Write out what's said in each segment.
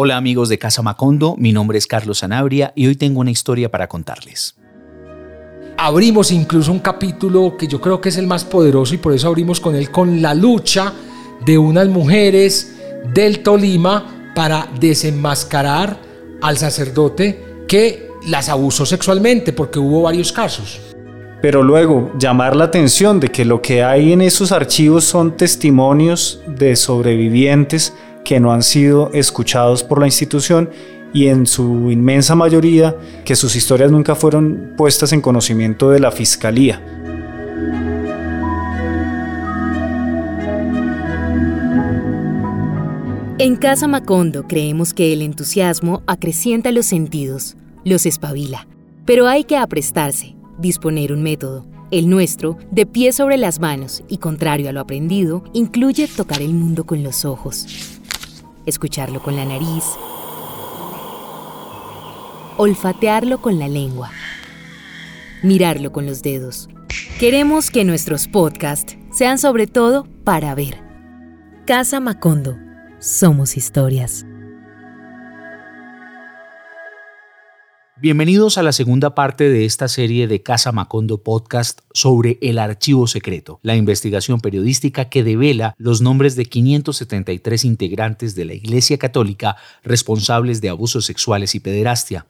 Hola amigos de Casa Macondo, mi nombre es Carlos Sanabria y hoy tengo una historia para contarles. Abrimos incluso un capítulo que yo creo que es el más poderoso y por eso abrimos con él, con la lucha de unas mujeres del Tolima para desenmascarar al sacerdote que las abusó sexualmente, porque hubo varios casos. Pero luego llamar la atención de que lo que hay en esos archivos son testimonios de sobrevivientes que no han sido escuchados por la institución y en su inmensa mayoría que sus historias nunca fueron puestas en conocimiento de la fiscalía. En Casa Macondo creemos que el entusiasmo acrecienta los sentidos, los espabila, pero hay que aprestarse, disponer un método. El nuestro, de pie sobre las manos y contrario a lo aprendido, incluye tocar el mundo con los ojos, escucharlo con la nariz, olfatearlo con la lengua, mirarlo con los dedos. Queremos que nuestros podcasts sean sobre todo para ver. Casa Macondo. Somos historias. Bienvenidos a la segunda parte de esta serie de Casa Macondo Podcast sobre el archivo secreto, la investigación periodística que devela los nombres de 573 integrantes de la Iglesia Católica responsables de abusos sexuales y pederastia.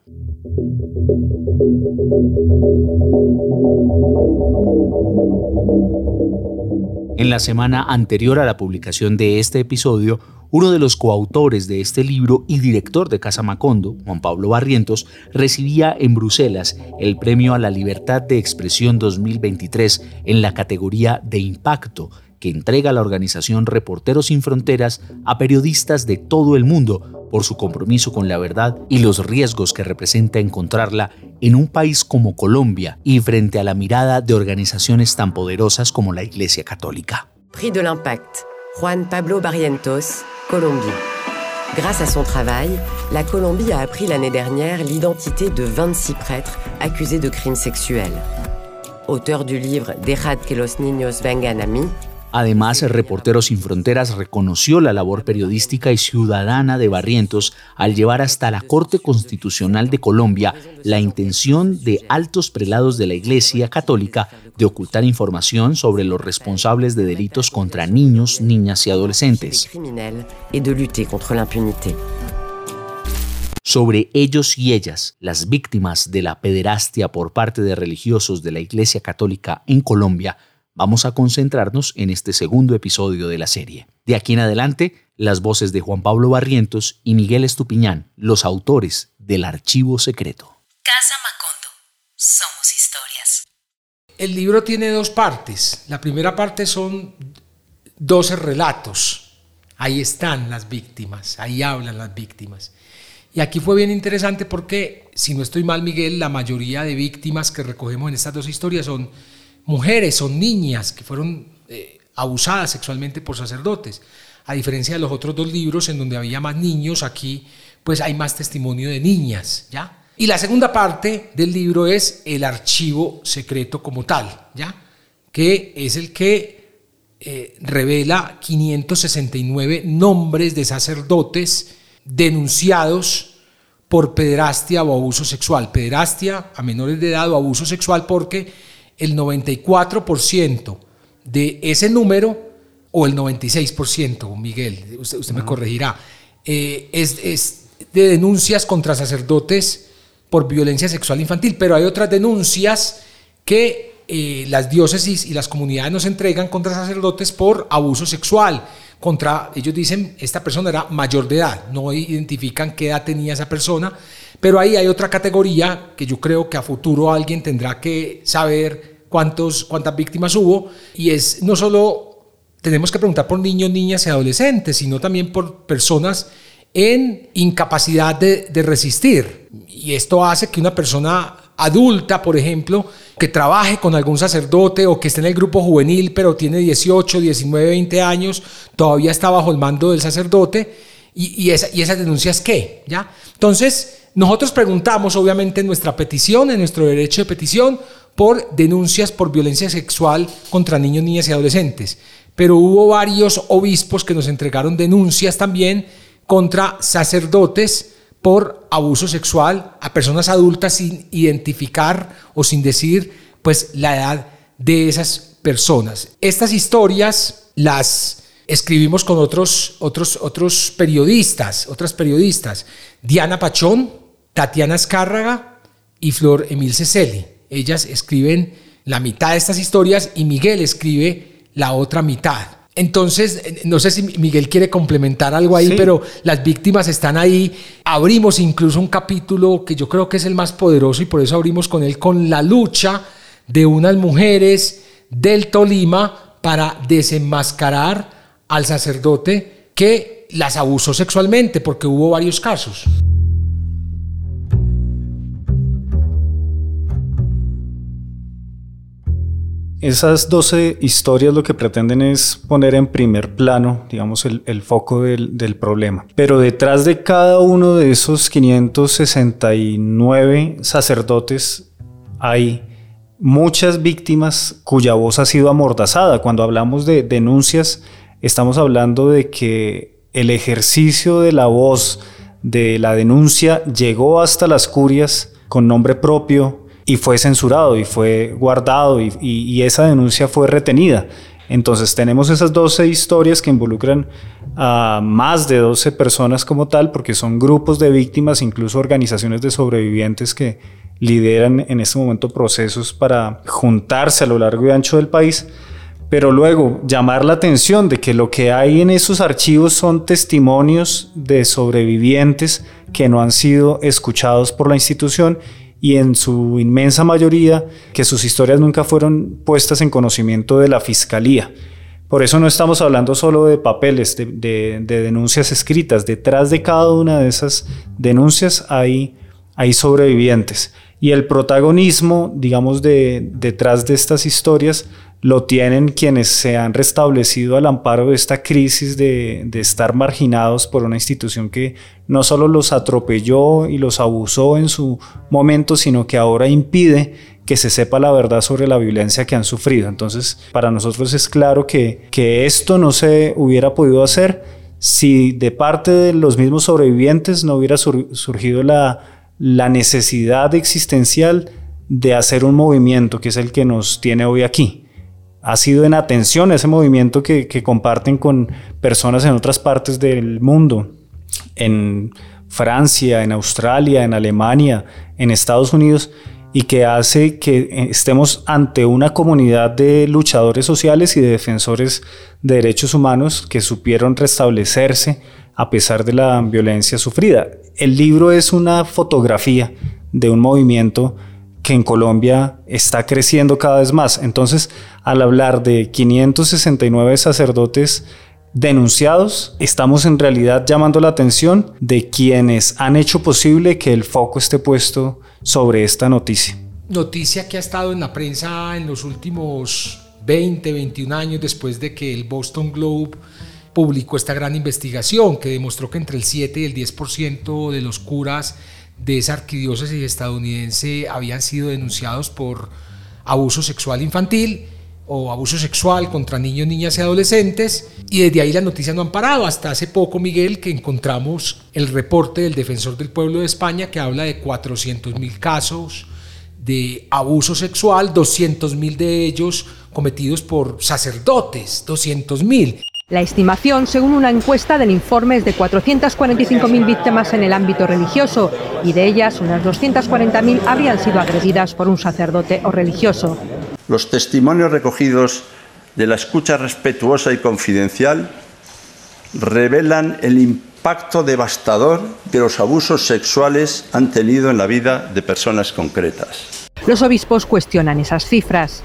En la semana anterior a la publicación de este episodio, uno de los coautores de este libro y director de Casa Macondo, Juan Pablo Barrientos, recibía en Bruselas el Premio a la Libertad de Expresión 2023 en la categoría de Impacto que entrega la organización Reporteros Sin Fronteras a periodistas de todo el mundo por su compromiso con la verdad y los riesgos que representa encontrarla en un país como Colombia y frente a la mirada de organizaciones tan poderosas como la Iglesia Católica. Prix Juan Pablo Barrientos, Colombie. Grâce à son travail, la Colombie a appris l'année dernière l'identité de 26 prêtres accusés de crimes sexuels. Auteur du livre Dejad que los niños vengan a mí, Además, Reporteros Sin Fronteras reconoció la labor periodística y ciudadana de Barrientos al llevar hasta la Corte Constitucional de Colombia la intención de altos prelados de la Iglesia Católica de ocultar información sobre los responsables de delitos contra niños, niñas y adolescentes. Sobre ellos y ellas, las víctimas de la pederastia por parte de religiosos de la Iglesia Católica en Colombia, vamos a concentrarnos en este segundo episodio de la serie. De aquí en adelante, las voces de Juan Pablo Barrientos y Miguel Estupiñán, los autores del Archivo Secreto. Casa Macondo. Somos historias. El libro tiene dos partes. La primera parte son 12 relatos. Ahí están las víctimas, ahí hablan las víctimas. Y aquí fue bien interesante porque, si no estoy mal, Miguel, la mayoría de víctimas que recogemos en estas dos historias son mujeres, son niñas que fueron eh, abusadas sexualmente por sacerdotes. A diferencia de los otros dos libros en donde había más niños, aquí pues hay más testimonio de niñas, ¿ya? Y la segunda parte del libro es el archivo secreto como tal, ¿ya? Que es el que eh, revela 569 nombres de sacerdotes denunciados por pederastia o abuso sexual. Pederastia a menores de edad o abuso sexual porque el 94% de ese número, o el 96%, Miguel, usted, me corregirá, eh, es, de denuncias contra sacerdotes por violencia sexual infantil, pero hay otras denuncias que eh, las diócesis y las comunidades nos entregan contra sacerdotes por abuso sexual. Contra, ellos dicen, esta persona era mayor de edad, no identifican qué edad tenía esa persona, pero ahí hay otra categoría que yo creo que a futuro alguien tendrá que saber cuántos, cuántas víctimas hubo, y es no solo tenemos que preguntar por niños, niñas y adolescentes, sino también por personas en incapacidad de, de, resistir. Y esto hace que una persona adulta, por ejemplo, que trabaje con algún sacerdote o que esté en el grupo juvenil, pero tiene 18, 19, 20 años, todavía está bajo el mando del sacerdote, y, y, esa, y esas denuncias qué, ¿ya? Entonces, nosotros preguntamos, obviamente, en nuestra petición, en nuestro derecho de petición, por denuncias por violencia sexual contra niños, niñas y adolescentes. Pero hubo varios obispos que nos entregaron denuncias también contra sacerdotes por abuso sexual a personas adultas sin identificar o sin decir pues la edad de esas personas. Estas historias las escribimos con otros, otros, otros periodistas, otras periodistas, Diana Pachón, Tatiana Escárraga y Flor Emil Ceceli. Ellas escriben la mitad de estas historias y Miguel escribe la otra mitad. Entonces, no sé si Miguel quiere complementar algo ahí, pero las víctimas están ahí. Abrimos incluso un capítulo que yo creo que es el más poderoso y por eso abrimos con él, con la lucha de unas mujeres del Tolima para desenmascarar al sacerdote que las abusó sexualmente, porque hubo varios casos. Esas 12 historias lo que pretenden es poner en primer plano, digamos, el, foco del, del, problema. Pero detrás de cada uno de esos 569 sacerdotes hay muchas víctimas cuya voz ha sido amordazada. Cuando hablamos de denuncias, estamos hablando de que el ejercicio de la voz de la denuncia llegó hasta las curias con nombre propio y fue censurado y fue guardado y, esa denuncia fue retenida. Entonces tenemos esas 12 historias que involucran a más de 12 personas como tal, porque son grupos de víctimas, incluso organizaciones de sobrevivientes que lideran en este momento procesos para juntarse a lo largo y ancho del país, pero luego llamar la atención de que lo que hay en esos archivos son testimonios de sobrevivientes que no han sido escuchados por la institución y en su inmensa mayoría que sus historias nunca fueron puestas en conocimiento de la fiscalía. Por eso no estamos hablando solo de papeles, de, de denuncias escritas. Detrás de cada una de esas denuncias hay, hay sobrevivientes. Y el protagonismo, digamos, de, detrás de estas historias lo tienen quienes se han restablecido al amparo de esta crisis de, estar marginados por una institución que no solo los atropelló y los abusó en su momento, sino que ahora impide que se sepa la verdad sobre la violencia que han sufrido. Entonces, para nosotros es claro que, esto no se hubiera podido hacer si de parte de los mismos sobrevivientes no hubiera surgido la necesidad existencial de hacer un movimiento que es el que nos tiene hoy aquí. Ha sido en atención ese movimiento que, comparten con personas en otras partes del mundo, en Francia, en Australia, en Alemania, en Estados Unidos, y que hace que estemos ante una comunidad de luchadores sociales y de defensores de derechos humanos que supieron restablecerse a pesar de la violencia sufrida. El libro es una fotografía de un movimiento que en Colombia está creciendo cada vez más. Entonces, al hablar de 569 sacerdotes denunciados, estamos en realidad llamando la atención de quienes han hecho posible que el foco esté puesto sobre esta noticia. Noticia que ha estado en la prensa en los últimos 20, 21 años después de que el Boston Globe publicó esta gran investigación que demostró que entre el 7 y el 10% de los curas de esa arquidiócesis estadounidense habían sido denunciados por abuso sexual infantil o abuso sexual contra niños, niñas y adolescentes. Y desde ahí las noticias no han parado. Hasta hace poco, Miguel, que encontramos el reporte del Defensor del Pueblo de España que habla de 400 mil casos de abuso sexual, 200 mil de ellos cometidos por sacerdotes, 200 mil. La estimación, según una encuesta del informe, es de 445.000 víctimas en el ámbito religioso y de ellas unas 240.000 habrían sido agredidas por un sacerdote o religioso. Los testimonios recogidos de la escucha respetuosa y confidencial revelan el impacto devastador que los abusos sexuales han tenido en la vida de personas concretas. Los obispos cuestionan esas cifras.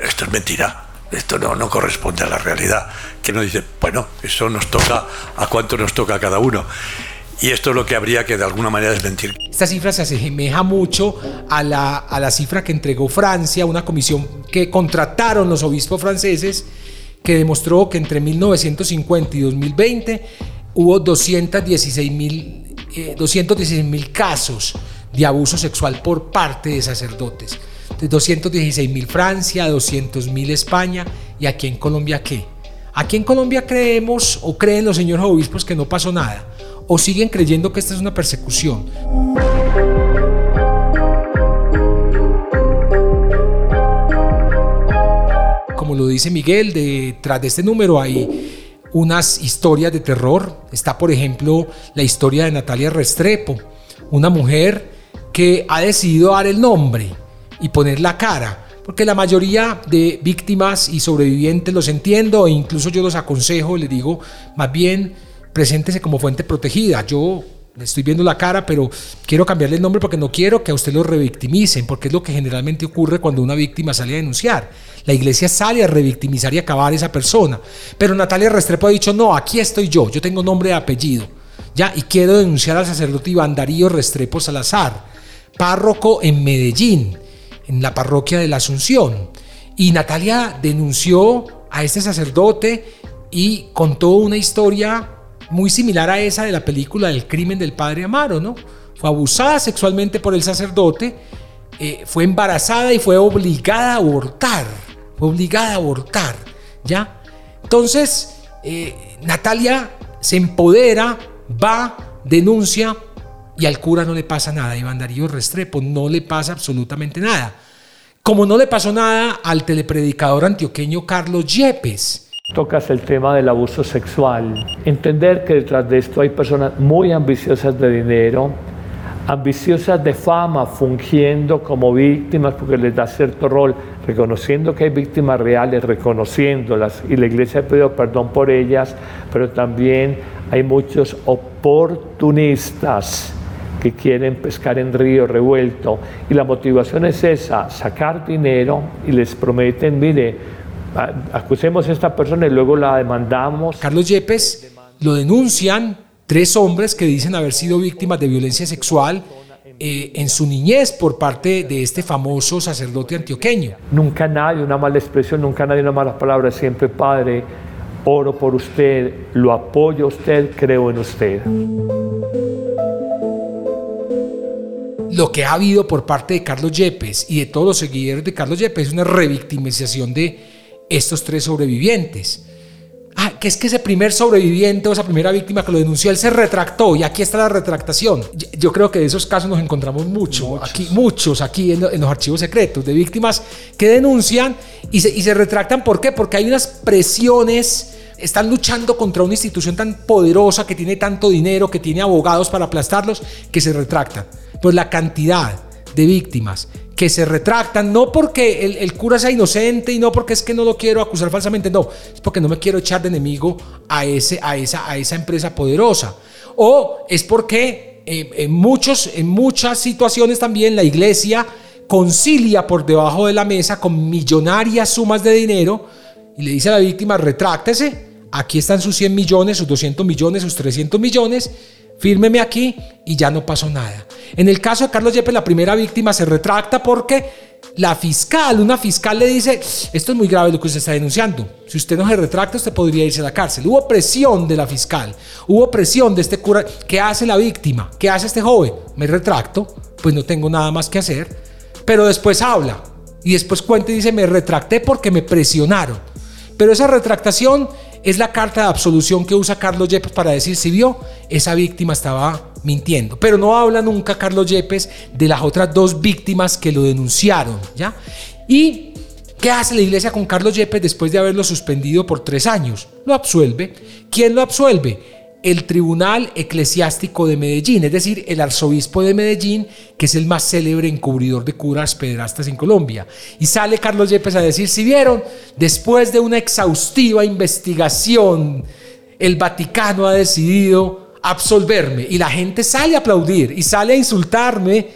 Esto es mentira esto no, no corresponde a la realidad. Que no dice, bueno, eso nos toca a cuánto nos toca a cada uno. Y esto es lo que habría que de alguna manera desmentir. Esta cifra se asemeja mucho a la, a la cifra que entregó Francia, una comisión que contrataron los obispos franceses, que demostró que entre 1950 y 2020 hubo 216 mil eh, casos de abuso sexual por parte de sacerdotes. 216 mil Francia, 200 mil España y aquí en Colombia qué? Aquí en Colombia creemos o creen los señores obispos que no pasó nada o siguen creyendo que esta es una persecución. Como lo dice Miguel, detrás de este número hay unas historias de terror. Está, por ejemplo, la historia de Natalia Restrepo, una mujer que ha decidido dar el nombre y poner la cara. Porque la mayoría de víctimas y sobrevivientes los entiendo e incluso yo los aconsejo, les digo, más bien preséntese como fuente protegida. Yo le estoy viendo la cara, pero quiero cambiarle el nombre porque no quiero que a usted lo revictimicen, porque es lo que generalmente ocurre cuando una víctima sale a denunciar. La iglesia sale a revictimizar y acabar a esa persona. Pero Natalia Restrepo ha dicho, no, aquí estoy yo, yo tengo nombre y apellido. Ya, y quiero denunciar al sacerdote Iván Darío Restrepo Salazar párroco en Medellín, en la parroquia de la Asunción. Y Natalia denunció a este sacerdote y contó una historia muy similar a esa de la película del crimen del padre Amaro, ¿no? Fue abusada sexualmente por el sacerdote, eh, fue embarazada y fue obligada a abortar, fue obligada a abortar, ¿ya? Entonces, eh, Natalia se empodera, va, denuncia, y al cura no le pasa nada, Iván Darío Restrepo, no le pasa absolutamente nada. Como no le pasó nada al telepredicador antioqueño Carlos Yepes. Tocas el tema del abuso sexual. Entender que detrás de esto hay personas muy ambiciosas de dinero, ambiciosas de fama, fungiendo como víctimas porque les da cierto rol, reconociendo que hay víctimas reales, reconociéndolas, y la iglesia ha pedido perdón por ellas, pero también hay muchos oportunistas que quieren pescar en río revuelto. Y la motivación es esa, sacar dinero y les prometen, mire, acusemos a esta persona y luego la demandamos. Carlos Yepes lo denuncian tres hombres que dicen haber sido víctimas de violencia sexual eh, en su niñez por parte de este famoso sacerdote antioqueño. Nunca nadie, una mala expresión, nunca nadie una mala palabra, siempre Padre, oro por usted, lo apoyo a usted, creo en usted. Lo que ha habido por parte de Carlos Yepes y de todos los seguidores de Carlos Yepes es una revictimización de estos tres sobrevivientes. Ah, que es que ese primer sobreviviente o esa primera víctima que lo denunció, él se retractó y aquí está la retractación. Yo creo que de esos casos nos encontramos mucho, muchos. aquí, muchos aquí en, los archivos secretos, de víctimas que denuncian y se, y se retractan. ¿Por qué? Porque hay unas presiones están luchando contra una institución tan poderosa que tiene tanto dinero, que tiene abogados para aplastarlos, que se retractan pues la cantidad de víctimas que se retractan, no porque el, cura sea inocente y no porque es que no lo quiero acusar falsamente, no, es porque no me quiero echar de enemigo a, ese, a, esa, a esa empresa poderosa. O es porque eh, en, muchos, en muchas situaciones también la iglesia concilia por debajo de la mesa con millonarias sumas de dinero y le dice a la víctima, retráctese, aquí están sus 100 millones, sus 200 millones, sus 300 millones, fírmeme aquí y ya no pasó nada. En el caso de Carlos Yepes, la primera víctima se retracta porque la fiscal, una fiscal le dice, esto es muy grave lo que usted está denunciando. Si usted no se retracta, usted podría irse a la cárcel. Hubo presión de la fiscal, hubo presión de este cura. ¿Qué hace la víctima? ¿Qué hace este joven? Me retracto, pues no tengo nada más que hacer. Pero después habla y después cuenta y dice, me retracté porque me presionaron. Pero esa retractación es la carta de absolución que usa Carlos Yepes para decir si vio, esa víctima estaba mintiendo. Pero no habla nunca Carlos Yepes de las otras dos víctimas que lo denunciaron, ¿ya? Y ¿Qué hace la iglesia con Carlos Yepes después de haberlo suspendido por tres años? Lo absuelve. ¿Quién lo absuelve? El Tribunal Eclesiástico de Medellín, es decir, el arzobispo de Medellín, que es el más célebre encubridor de curas pederastas en Colombia. Y sale Carlos Yepes a decir, si vieron, después de una exhaustiva investigación, el Vaticano ha decidido absolverme y la gente sale a aplaudir y sale a insultarme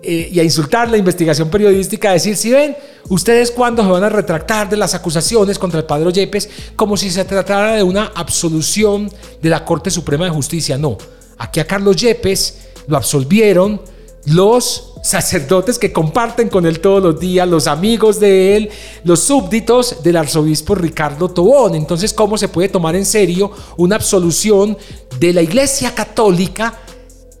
eh, y a insultar la investigación periodística, a decir, si ven, ustedes cuándo se van a retractar de las acusaciones contra el padre Yepes como si se tratara de una absolución de la Corte Suprema de Justicia. No, aquí a Carlos Yepes lo absolvieron los sacerdotes que comparten con él todos los días, los amigos de él, los súbditos del arzobispo Ricardo Tobón. Entonces, ¿cómo se puede tomar en serio una absolución de la Iglesia Católica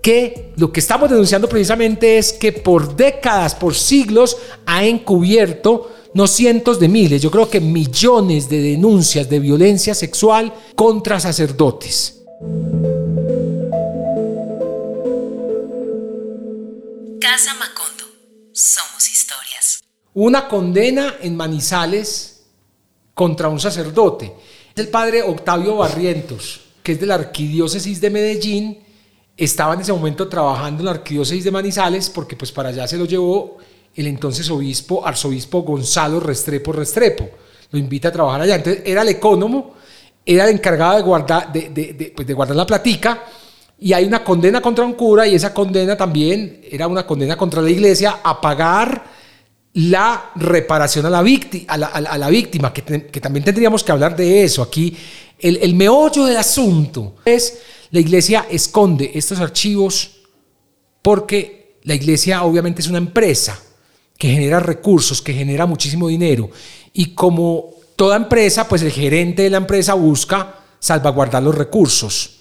que lo que estamos denunciando precisamente es que por décadas, por siglos, ha encubierto no cientos de miles, yo creo que millones de denuncias de violencia sexual contra sacerdotes. Casa Macondo, somos historias. Una condena en Manizales contra un sacerdote. Es el padre Octavio Barrientos, que es de la Arquidiócesis de Medellín, estaba en ese momento trabajando en la arquidiócesis de Manizales porque pues para allá se lo llevó el entonces obispo, arzobispo Gonzalo Restrepo Restrepo. Lo invita a trabajar allá. Entonces era el ecónomo, era el encargado de guardar, de, de, pues, de guardar la platica y hay una condena contra un cura y esa condena también era una condena contra la iglesia a pagar la reparación a la, víctima, a la, a la víctima que, que, también tendríamos que hablar de eso. Aquí el, el meollo del asunto es la iglesia esconde estos archivos porque la iglesia obviamente es una empresa que genera recursos, que genera muchísimo dinero y como toda empresa, pues el gerente de la empresa busca salvaguardar los recursos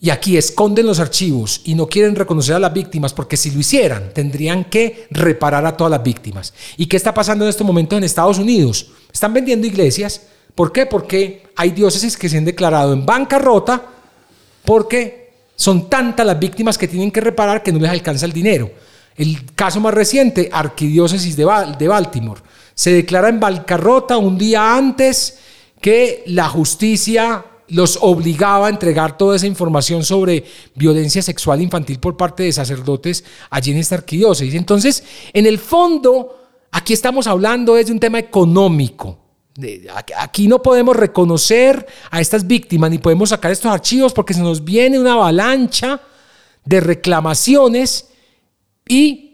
y aquí esconden los archivos y no quieren reconocer a las víctimas porque si lo hicieran tendrían que reparar a todas las víctimas. ¿Y qué está pasando en este momento en Estados Unidos? Están vendiendo iglesias. ¿Por qué? Porque hay diócesis que se han declarado en bancarrota porque son tantas las víctimas que tienen que reparar que no les alcanza el dinero. El caso más reciente, Arquidiócesis de, Baltimore, se declara en bancarrota un día antes que la justicia los obligaba a entregar toda esa información sobre violencia sexual infantil por parte de sacerdotes allí en esta arquidiócesis. Entonces, en el fondo, aquí estamos hablando es de un tema económico. Aquí no podemos reconocer a estas víctimas ni podemos sacar estos archivos porque se nos viene una avalancha de reclamaciones y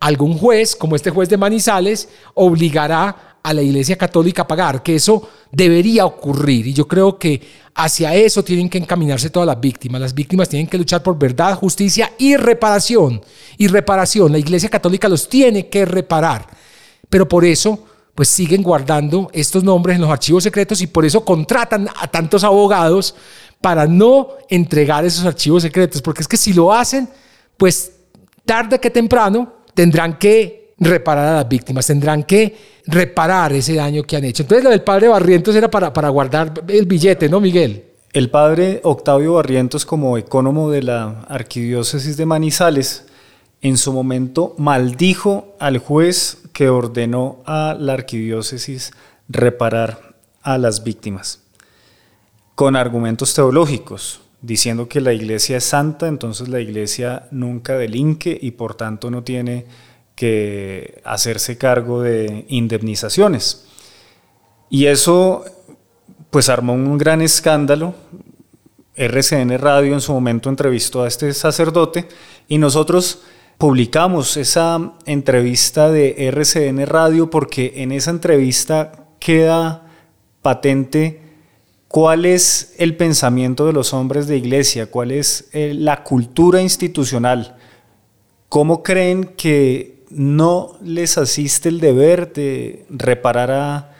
algún juez, como este juez de Manizales, obligará a la Iglesia Católica a pagar, que eso debería ocurrir. Y yo creo que hacia eso tienen que encaminarse todas las víctimas. Las víctimas tienen que luchar por verdad, justicia y reparación. Y reparación. La Iglesia Católica los tiene que reparar. Pero por eso, pues siguen guardando estos nombres en los archivos secretos y por eso contratan a tantos abogados para no entregar esos archivos secretos. Porque es que si lo hacen, pues tarde que temprano tendrán que reparar a las víctimas, tendrán que reparar ese daño que han hecho. Entonces lo del padre Barrientos era para, para guardar el billete, ¿no, Miguel? El padre Octavio Barrientos, como ecónomo de la arquidiócesis de Manizales, en su momento maldijo al juez que ordenó a la arquidiócesis reparar a las víctimas, con argumentos teológicos, diciendo que la iglesia es santa, entonces la iglesia nunca delinque y por tanto no tiene que hacerse cargo de indemnizaciones. Y eso pues armó un gran escándalo. RCN Radio en su momento entrevistó a este sacerdote y nosotros publicamos esa entrevista de RCN Radio porque en esa entrevista queda patente cuál es el pensamiento de los hombres de iglesia, cuál es eh, la cultura institucional, cómo creen que no les asiste el deber de reparar a,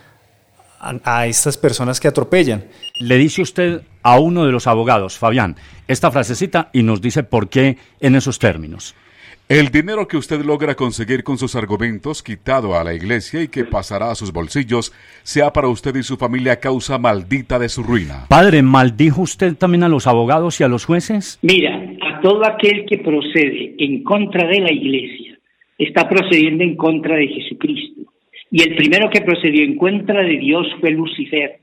a, estas personas que atropellan. Le dice usted a uno de los abogados, Fabián, esta frasecita y nos dice por qué en esos términos. El dinero que usted logra conseguir con sus argumentos quitado a la iglesia y que pasará a sus bolsillos sea para usted y su familia causa maldita de su ruina. Padre, ¿maldijo usted también a los abogados y a los jueces? Mira, a todo aquel que procede en contra de la iglesia está procediendo en contra de Jesucristo. Y el primero que procedió en contra de Dios fue Lucifer.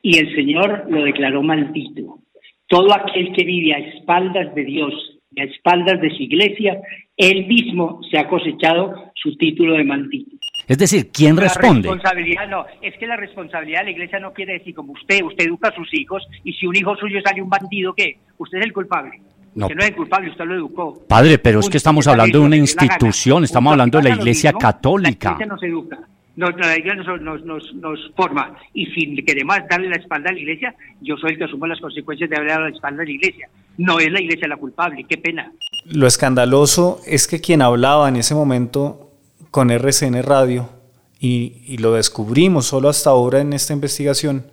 Y el Señor lo declaró maldito. Todo aquel que vive a espaldas de Dios, a espaldas de su iglesia, él mismo se ha cosechado su título de maldito. Es decir, ¿quién responde? La responsabilidad no, es que la responsabilidad de la iglesia no quiere decir como usted, usted educa a sus hijos y si un hijo suyo sale un bandido, ¿qué? Usted es el culpable. No. Que no es culpable, usted lo educó. Padre, pero es que estamos hablando de una institución, estamos hablando de la Iglesia Católica. La iglesia nos educa, nos, la iglesia nos, forma. Y si queremos darle la espalda a la iglesia, yo soy el que asumo las consecuencias de darle la espalda a la iglesia. No es la iglesia la culpable, qué pena. Lo escandaloso es que quien hablaba en ese momento con RCN Radio, y, y lo descubrimos solo hasta ahora en esta investigación,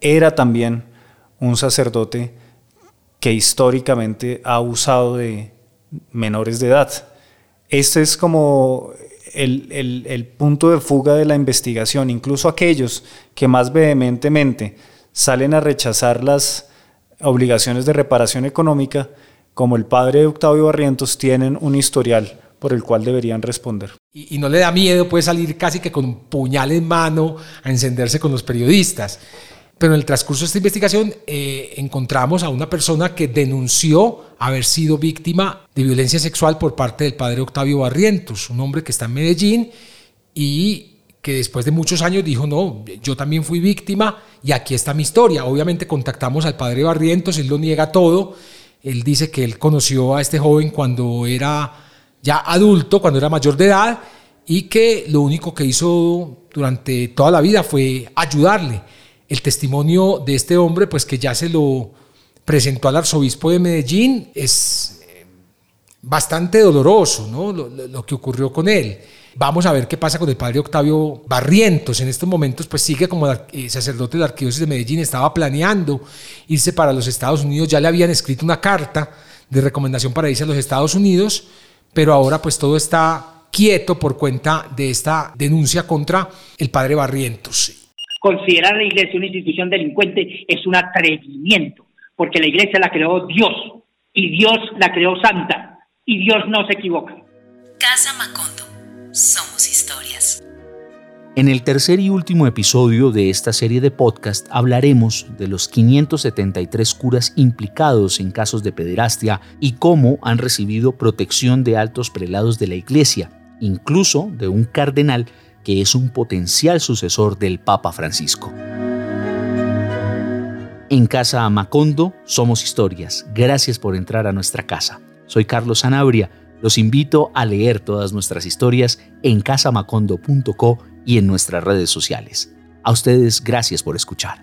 era también un sacerdote que históricamente ha abusado de menores de edad. Este es como el, punto de fuga de la investigación. Incluso aquellos que más vehementemente salen a rechazar las obligaciones de reparación económica, como el padre de Octavio Barrientos, tienen un historial por el cual deberían responder. Y, no le da miedo, puede salir casi que con un puñal en mano a encenderse con los periodistas. Pero en el transcurso de esta investigación eh, encontramos a una persona que denunció haber sido víctima de violencia sexual por parte del padre Octavio Barrientos, un hombre que está en Medellín y que después de muchos años dijo, no, yo también fui víctima y aquí está mi historia. Obviamente contactamos al padre Barrientos, él lo niega todo, él dice que él conoció a este joven cuando era ya adulto, cuando era mayor de edad, y que lo único que hizo durante toda la vida fue ayudarle. El testimonio de este hombre, pues que ya se lo presentó al arzobispo de Medellín, es eh, bastante doloroso, ¿no? lo que ocurrió con él. Vamos a ver qué pasa con el padre Octavio Barrientos. En estos momentos, pues sigue como sacerdote de la Arquidiócesis de Medellín, estaba planeando irse para los Estados Unidos, ya le habían escrito una carta de recomendación para irse a los Estados Unidos, pero ahora pues todo está quieto por cuenta de esta denuncia contra el padre Barrientos. Considerar a la iglesia una institución delincuente es un atrevimiento, porque la iglesia la creó Dios y Dios la creó santa y Dios no se equivoca. Casa Macondo somos historias. En el tercer y último episodio de esta serie de podcast hablaremos de los 573 curas implicados en casos de pederastia y cómo han recibido protección de altos prelados de la Iglesia, incluso de un cardenal que es un potencial sucesor del Papa Francisco. En Casa Macondo somos historias. Gracias por entrar a nuestra casa. Soy Carlos Sanabria los invito a leer todas nuestras historias en casamacondo.co y en nuestras redes sociales. A ustedes, gracias por escuchar.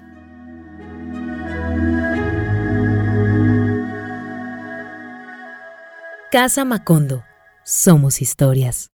Casa Macondo. Somos historias.